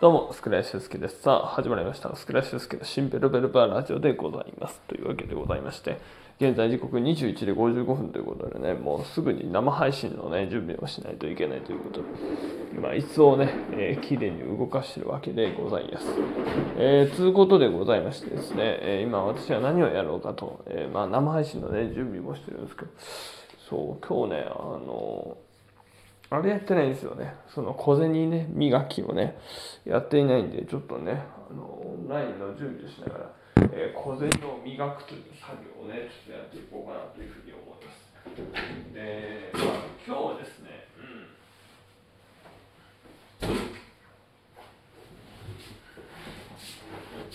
どうも、スクライシュスケです。さあ、始まりました。スクライシュスケの新ベルベルバーラジオでございます。というわけでございまして、現在時刻21時55分ということでね、もうすぐに生配信のね、準備をしないといけないということで、今、椅子をね、えー、きれいに動かしているわけでございます。えー、つうことでございましてですね、えー、今私は何をやろうかと、えー、まあ生配信のね、準備もしてるんですけど、そう、今日ね、あのあれやってないんですよね。その小銭ね、磨きをね、やっていないんで、ちょっとね、あのオンラインの準備をしながら、えー、小銭を磨くという作業をね、ちょっとやっていこうかなというふうに思います。で、まあ、今日はですね、うん、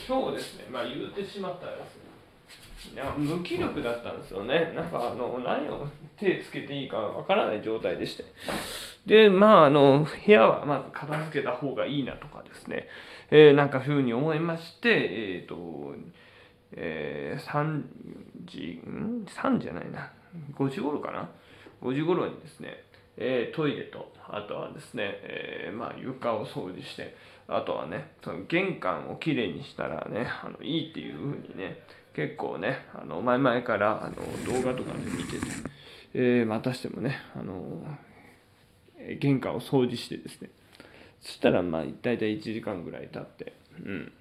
今日ですね、まあ言うてしまったらですね、いや無気力だったんですよね。なんかあの何を手つけていいかわからない状態でして。で、まあ、あの、部屋はまず片付けた方がいいなとかですね、えー、なんかふうに思いまして、えっ、ー、と、えー、3時、ん ?3 じゃないな。5時頃かな ?5 時頃にですね、えー、トイレと、あとはですね、えー、まあ、床を掃除して、あとはね、その玄関をきれいにしたらね、あのいいっていうふうにね、結構ね、あの前々からあの動画とかで見てて、えー、またしてもね、あの玄関を掃除してですね、そしたらまあ大体1時間ぐらい経って、うん。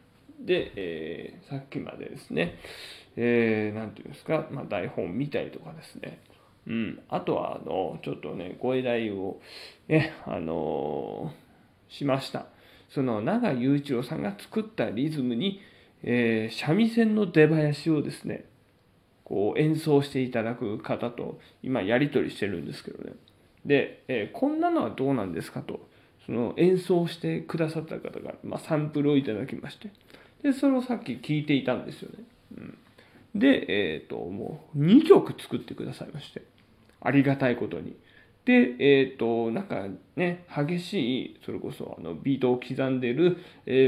で、えー、さっきまでですね、えー、ていうんですか、まあ、台本見たりとかですね、うん、あとは、あの、ちょっとね、ご依頼を、ね、あのー、しました。その、長雄一郎さんが作ったリズムに、えー、三味線の出囃子をですね、こう演奏していただく方と今やり取りしてるんですけどね。で、えー、こんなのはどうなんですかと、その演奏してくださった方が、まあ、サンプルをいただきまして、で、それをさっき聞いていたんですよね。うん、で、えっ、ー、と、もう2曲作ってくださいまして、ありがたいことに。で、えっ、ー、と、なんかね、激しい、それこそあのビートを刻んでる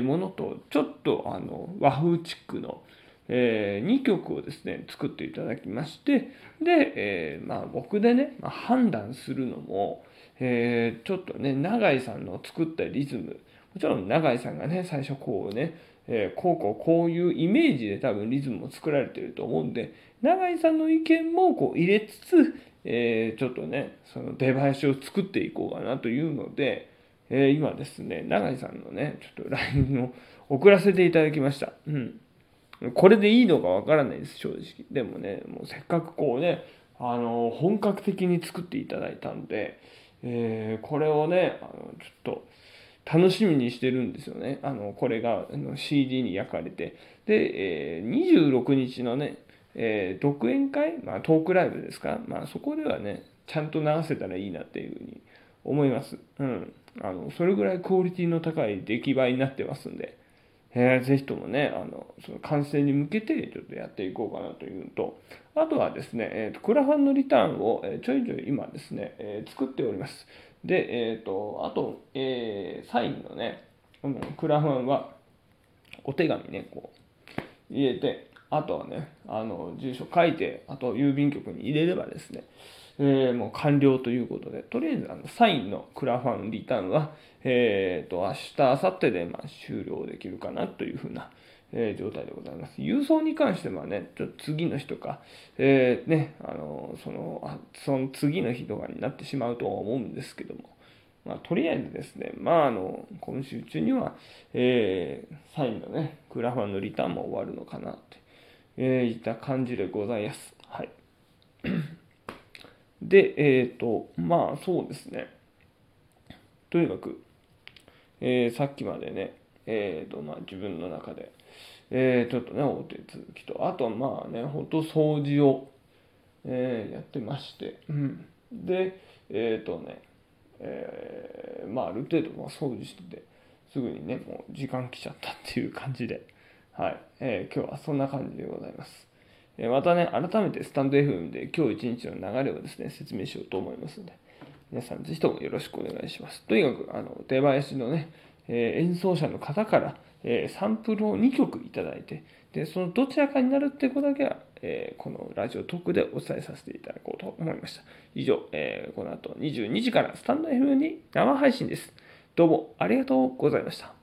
ものと、ちょっとあの和風チックの、えー、2曲をですね、作っていただきまして、で、えー、まあ僕でね、まあ、判断するのも、えー、ちょっとね、永井さんの作ったリズム、もちろん永井さんがね、最初こうね、えー、こうこうこういうイメージで多分リズムを作られてると思うんで、永井さんの意見もこう入れつつ、えー、ちょっとね、その出囃子を作っていこうかなというので、えー、今ですね、永井さんのね、ちょっと LINE を送らせていただきました。うん。これでいいのかわからないです、正直。でもね、もうせっかくこうね、あの、本格的に作っていただいたんで、えー、これをね、あの、ちょっと、楽しみにしてるんですよね。あの、これがあの CD に焼かれて。で、えー、26日のね、えー、独演会、まあ、トークライブですか、まあ、そこではね、ちゃんと流せたらいいなっていうふうに思います。うん。あの、それぐらいクオリティの高い出来栄えになってますんで、えー、ぜひともね、あの、その完成に向けてちょっとやっていこうかなというのと、あとはですね、えーと、クラファンのリターンを、ちょいちょい今ですね、えー、作っております。で、えっ、ー、と、あと、えー、サインのね、クラファンはお手紙ね、こう、入れて、あとはね、あの、住所書いて、あと郵便局に入れればですね、えー、もう完了ということで、とりあえずあのサインのクラファンリターンは、えっ、ー、と、明日、明後日でまあ終了できるかなというふうな、えー、状態でございます。郵送に関してはね、ちょっと次の日とか、えー、ね、あの、その、あその次の日とかになってしまうとは思うんですけども、まあ、とりあえずですね、まあ、あの、今週中には、えー、サインのね、クラファンのリターンも終わるのかなって、えー、いた感じでございます。はい。で、えっ、ー、と、まあ、そうですね。とにかく、えー、さっきまでね、えーとまあ、自分の中で、えー、ちょっとね、お手続きと、あとはまあね、ほんと掃除を、えー、やってまして、うん、で、えっ、ー、とね、えー、まあある程度まあ掃除してて、すぐにね、もう時間来ちゃったっていう感じで、はい、えー、今日はそんな感じでございます。えまたね、改めてスタンド FM で今日一日の流れをですね、説明しようと思いますので、皆さんぜひともよろしくお願いします。とにかく、あの、出囃子のね、えー、演奏者の方から、えー、サンプルを2曲いただいて、で、そのどちらかになるってことだけは、えー、このラジオトークでお伝えさせていただこうと思いました。以上、えこの後22時からスタンド FM に生配信です。どうもありがとうございました。